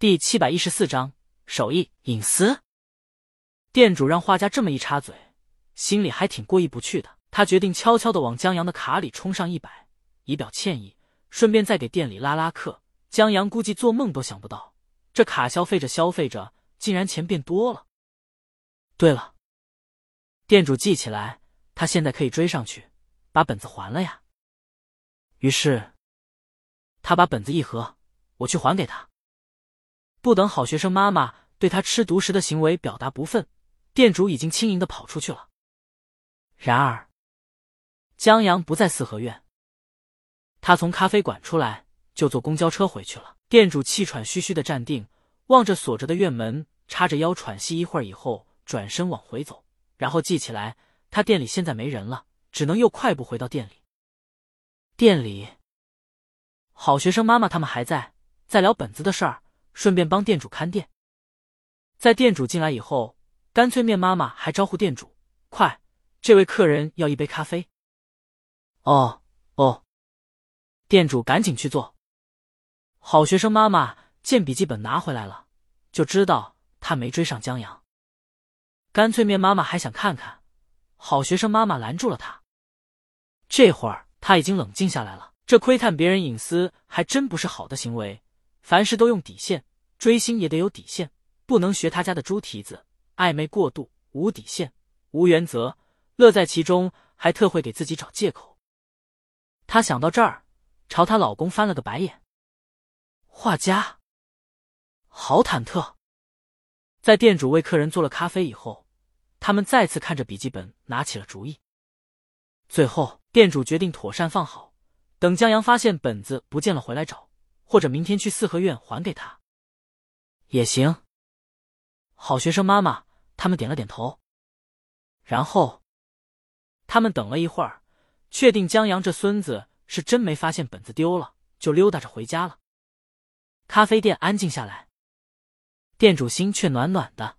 第七百一十四章手艺隐私。店主让画家这么一插嘴，心里还挺过意不去的。他决定悄悄的往江阳的卡里充上一百，以表歉意，顺便再给店里拉拉客。江阳估计做梦都想不到，这卡消费着消费着，竟然钱变多了。对了，店主记起来，他现在可以追上去，把本子还了呀。于是，他把本子一合，我去还给他。不等好学生妈妈对他吃独食的行为表达不忿，店主已经轻盈的跑出去了。然而，江阳不在四合院，他从咖啡馆出来就坐公交车回去了。店主气喘吁吁的站定，望着锁着的院门，叉着腰喘息一会儿以后，转身往回走，然后记起来他店里现在没人了，只能又快步回到店里。店里，好学生妈妈他们还在，在聊本子的事儿，顺便帮店主看店。在店主进来以后，干脆面妈妈还招呼店主：“快，这位客人要一杯咖啡。”哦哦，店主赶紧去做。好学生妈妈见笔记本拿回来了，就知道他没追上江阳。干脆面妈妈还想看看，好学生妈妈拦住了他。这会儿。他已经冷静下来了，这窥探别人隐私还真不是好的行为。凡事都用底线，追星也得有底线，不能学他家的猪蹄子，暧昧过度，无底线，无原则，乐在其中，还特会给自己找借口。他想到这儿，朝她老公翻了个白眼。画家，好忐忑。在店主为客人做了咖啡以后，他们再次看着笔记本，拿起了主意。最后。店主决定妥善放好，等江阳发现本子不见了回来找，或者明天去四合院还给他也行。好学生妈妈他们点了点头，然后他们等了一会儿，确定江阳这孙子是真没发现本子丢了，就溜达着回家了。咖啡店安静下来，店主心却暖暖的。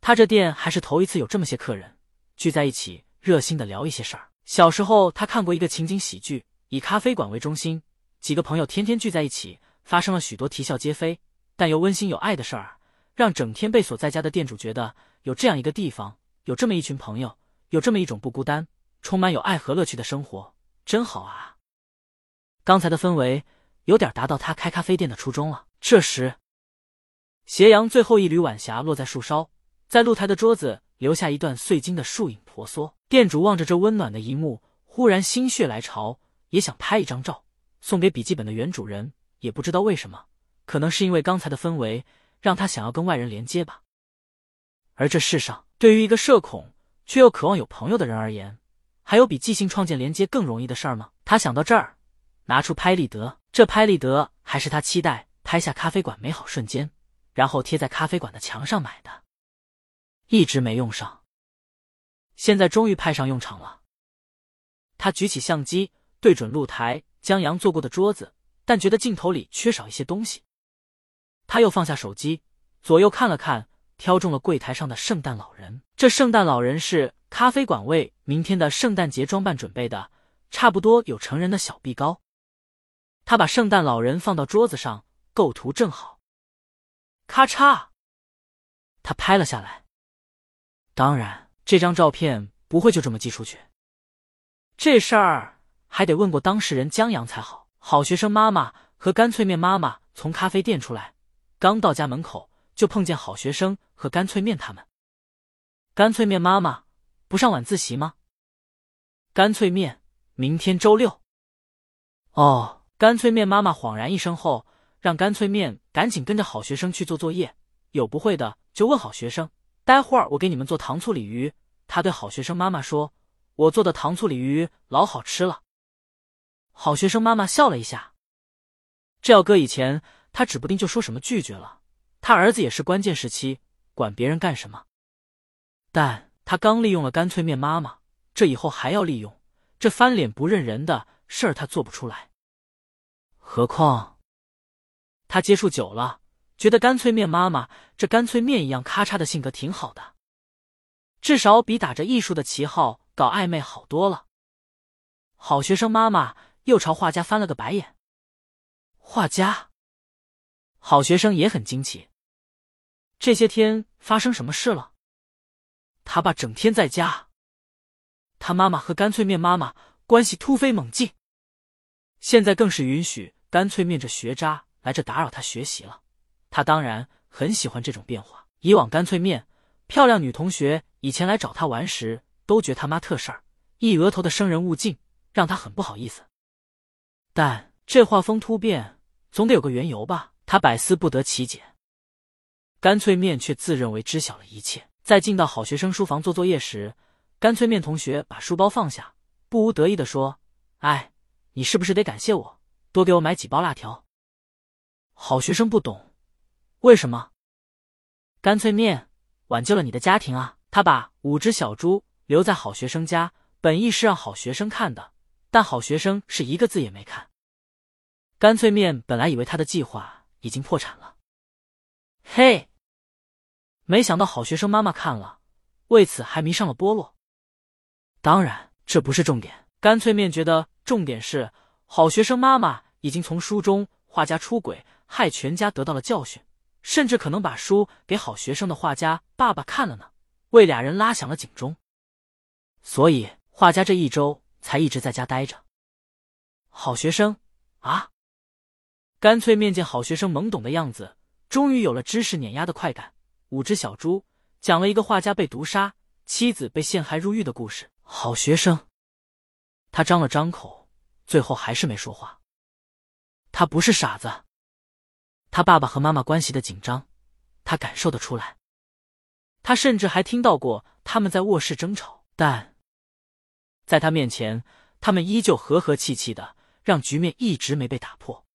他这店还是头一次有这么些客人聚在一起，热心的聊一些事儿。小时候，他看过一个情景喜剧，以咖啡馆为中心，几个朋友天天聚在一起，发生了许多啼笑皆非但又温馨有爱的事儿，让整天被锁在家的店主觉得有这样一个地方，有这么一群朋友，有这么一种不孤单、充满有爱和乐趣的生活，真好啊！刚才的氛围有点达到他开咖啡店的初衷了。这时，斜阳最后一缕晚霞落在树梢，在露台的桌子留下一段碎金的树影婆娑。店主望着这温暖的一幕，忽然心血来潮，也想拍一张照送给笔记本的原主人。也不知道为什么，可能是因为刚才的氛围让他想要跟外人连接吧。而这世上，对于一个社恐却又渴望有朋友的人而言，还有比即兴创建连接更容易的事儿吗？他想到这儿，拿出拍立得。这拍立得还是他期待拍下咖啡馆美好瞬间，然后贴在咖啡馆的墙上买的，一直没用上。现在终于派上用场了。他举起相机，对准露台江阳坐过的桌子，但觉得镜头里缺少一些东西。他又放下手机，左右看了看，挑中了柜台上的圣诞老人。这圣诞老人是咖啡馆为明天的圣诞节装扮准备的，差不多有成人的小臂高。他把圣诞老人放到桌子上，构图正好。咔嚓，他拍了下来。当然。这张照片不会就这么寄出去，这事儿还得问过当事人江阳才好。好学生妈妈和干脆面妈妈从咖啡店出来，刚到家门口就碰见好学生和干脆面他们。干脆面妈妈不上晚自习吗？干脆面明天周六。哦，干脆面妈妈恍然一声后，让干脆面赶紧跟着好学生去做作业，有不会的就问好学生。待会儿我给你们做糖醋鲤鱼。他对好学生妈妈说：“我做的糖醋鲤鱼老好吃了。”好学生妈妈笑了一下。这要搁以前，他指不定就说什么拒绝了。他儿子也是关键时期，管别人干什么？但他刚利用了干脆面妈妈，这以后还要利用，这翻脸不认人的事儿他做不出来。何况他接触久了。觉得干脆面妈妈这干脆面一样咔嚓的性格挺好的，至少比打着艺术的旗号搞暧昧好多了。好学生妈妈又朝画家翻了个白眼。画家，好学生也很惊奇，这些天发生什么事了？他爸整天在家，他妈妈和干脆面妈妈关系突飞猛进，现在更是允许干脆面这学渣来这打扰他学习了。他当然很喜欢这种变化。以往干脆面漂亮女同学以前来找他玩时，都觉他妈特事儿，一额头的生人勿近，让他很不好意思。但这画风突变，总得有个缘由吧？他百思不得其解。干脆面却自认为知晓了一切。在进到好学生书房做作业时，干脆面同学把书包放下，不无得意的说：“哎，你是不是得感谢我，多给我买几包辣条？”好学生不懂，为什么？干脆面挽救了你的家庭啊！他把五只小猪留在好学生家，本意是让好学生看的，但好学生是一个字也没看。干脆面本来以为他的计划已经破产了，嘿。没想到好学生妈妈看了，为此还迷上了菠萝。当然，这不是重点。干脆面觉得重点是，好学生妈妈已经从书中画家出轨害全家得到了教训，甚至可能把书给好学生的画家爸爸看了呢，为俩人拉响了警钟。所以画家这一周才一直在家待着。好学生啊！干脆面见好学生懵懂的样子，终于有了知识碾压的快感。五只小猪讲了一个画家被毒杀、妻子被陷害入狱的故事。好学生，他张了张口，最后还是没说话。他不是傻子，他爸爸和妈妈关系的紧张，他感受得出来。他甚至还听到过他们在卧室争吵，但在他面前，他们依旧和和气气的，让局面一直没被打破。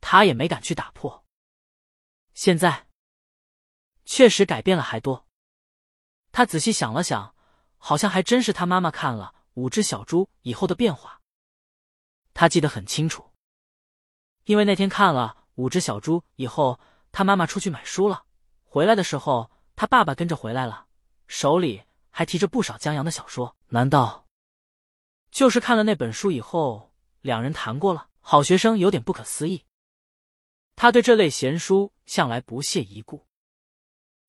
他也没敢去打破。现在。确实改变了还多。他仔细想了想，好像还真是他妈妈看了五只小猪以后的变化。他记得很清楚，因为那天看了五只小猪以后，他妈妈出去买书了，回来的时候他爸爸跟着回来了，手里还提着不少江阳的小说。难道就是看了那本书以后，两人谈过了？好学生有点不可思议。他对这类闲书向来不屑一顾。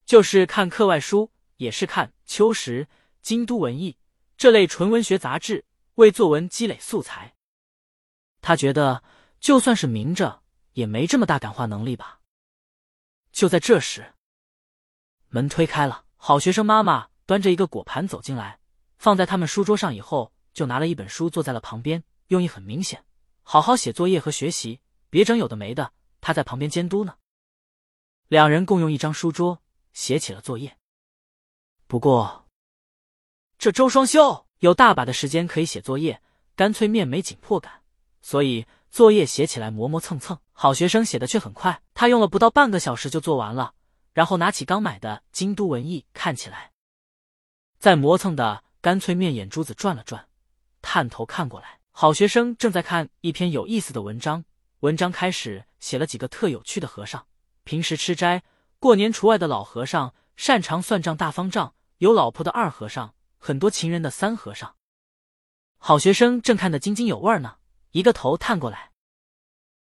就是看课外书，也是看《秋实》《京都文艺》这类纯文学杂志，为作文积累素材。他觉得，就算是明着，也没这么大感化能力吧。就在这时，门推开了，好学生妈妈端着一个果盘走进来，放在他们书桌上以后，就拿了一本书坐在了旁边，用意很明显：好好写作业和学习，别整有的没的。他在旁边监督呢。两人共用一张书桌。写起了作业。不过，这周双休有大把的时间可以写作业，干脆面没紧迫感，所以作业写起来磨磨蹭蹭。好学生写的却很快，他用了不到半个小时就做完了，然后拿起刚买的《京都文艺》看起来。在磨蹭的干脆面眼珠子转了转，探头看过来，好学生正在看一篇有意思的文章。文章开始写了几个特有趣的和尚，平时吃斋。过年除外的老和尚，擅长算账大方丈，有老婆的二和尚，很多情人的三和尚。好学生正看得津津有味呢，一个头探过来，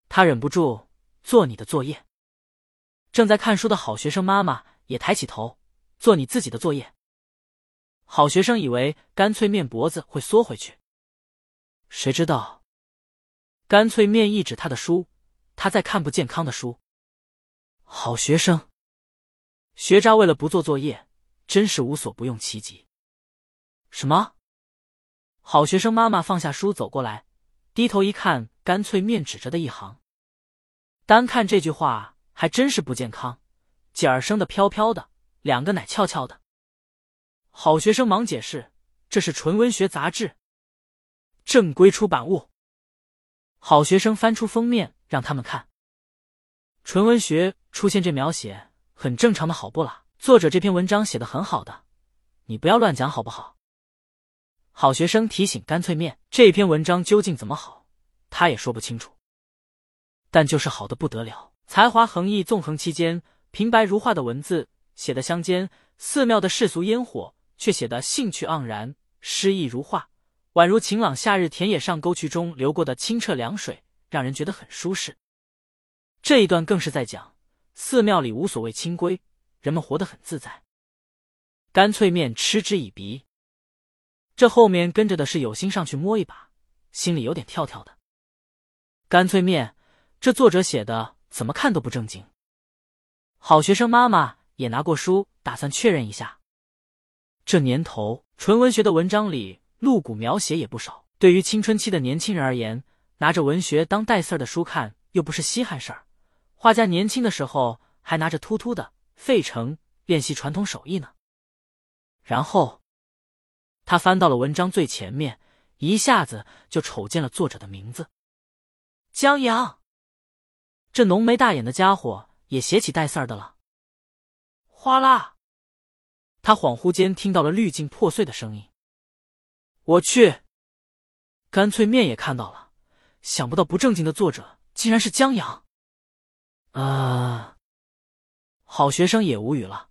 他忍不住做你的作业。正在看书的好学生妈妈也抬起头，做你自己的作业。好学生以为干脆面脖子会缩回去，谁知道干脆面一指他的书，他在看不健康的书。好学生。学渣为了不做作业，真是无所不用其极。什么？好学生妈妈放下书走过来，低头一看，干脆面指着的一行。单看这句话还真是不健康，姐儿生的飘飘的，两个奶翘翘的。好学生忙解释：“这是纯文学杂志，正规出版物。”好学生翻出封面让他们看，纯文学出现这描写。很正常的好不啦？作者这篇文章写的很好的，你不要乱讲好不好？好学生提醒干脆面，这篇文章究竟怎么好，他也说不清楚，但就是好的不得了，才华横溢，纵横期间，平白如画的文字写的乡间寺庙的世俗烟火，却写得兴趣盎然，诗意如画，宛如晴朗夏日田野上沟渠中流过的清澈凉水，让人觉得很舒适。这一段更是在讲寺庙里无所谓清规，人们活得很自在。干脆面嗤之以鼻。这后面跟着的是有心上去摸一把，心里有点跳跳的。干脆面，这作者写的怎么看都不正经。好学生妈妈也拿过书，打算确认一下。这年头，纯文学的文章里露骨描写也不少。对于青春期的年轻人而言，拿着文学当带刺儿的书看，又不是稀罕事儿。画家年轻的时候还拿着突突的费城练习传统手艺呢。然后，他翻到了文章最前面，一下子就瞅见了作者的名字——江阳。这浓眉大眼的家伙也写起带刺儿的了。哗啦！他恍惚间听到了滤镜破碎的声音。我去！干脆面也看到了，想不到不正经的作者竟然是江阳。啊！好学生也无语了。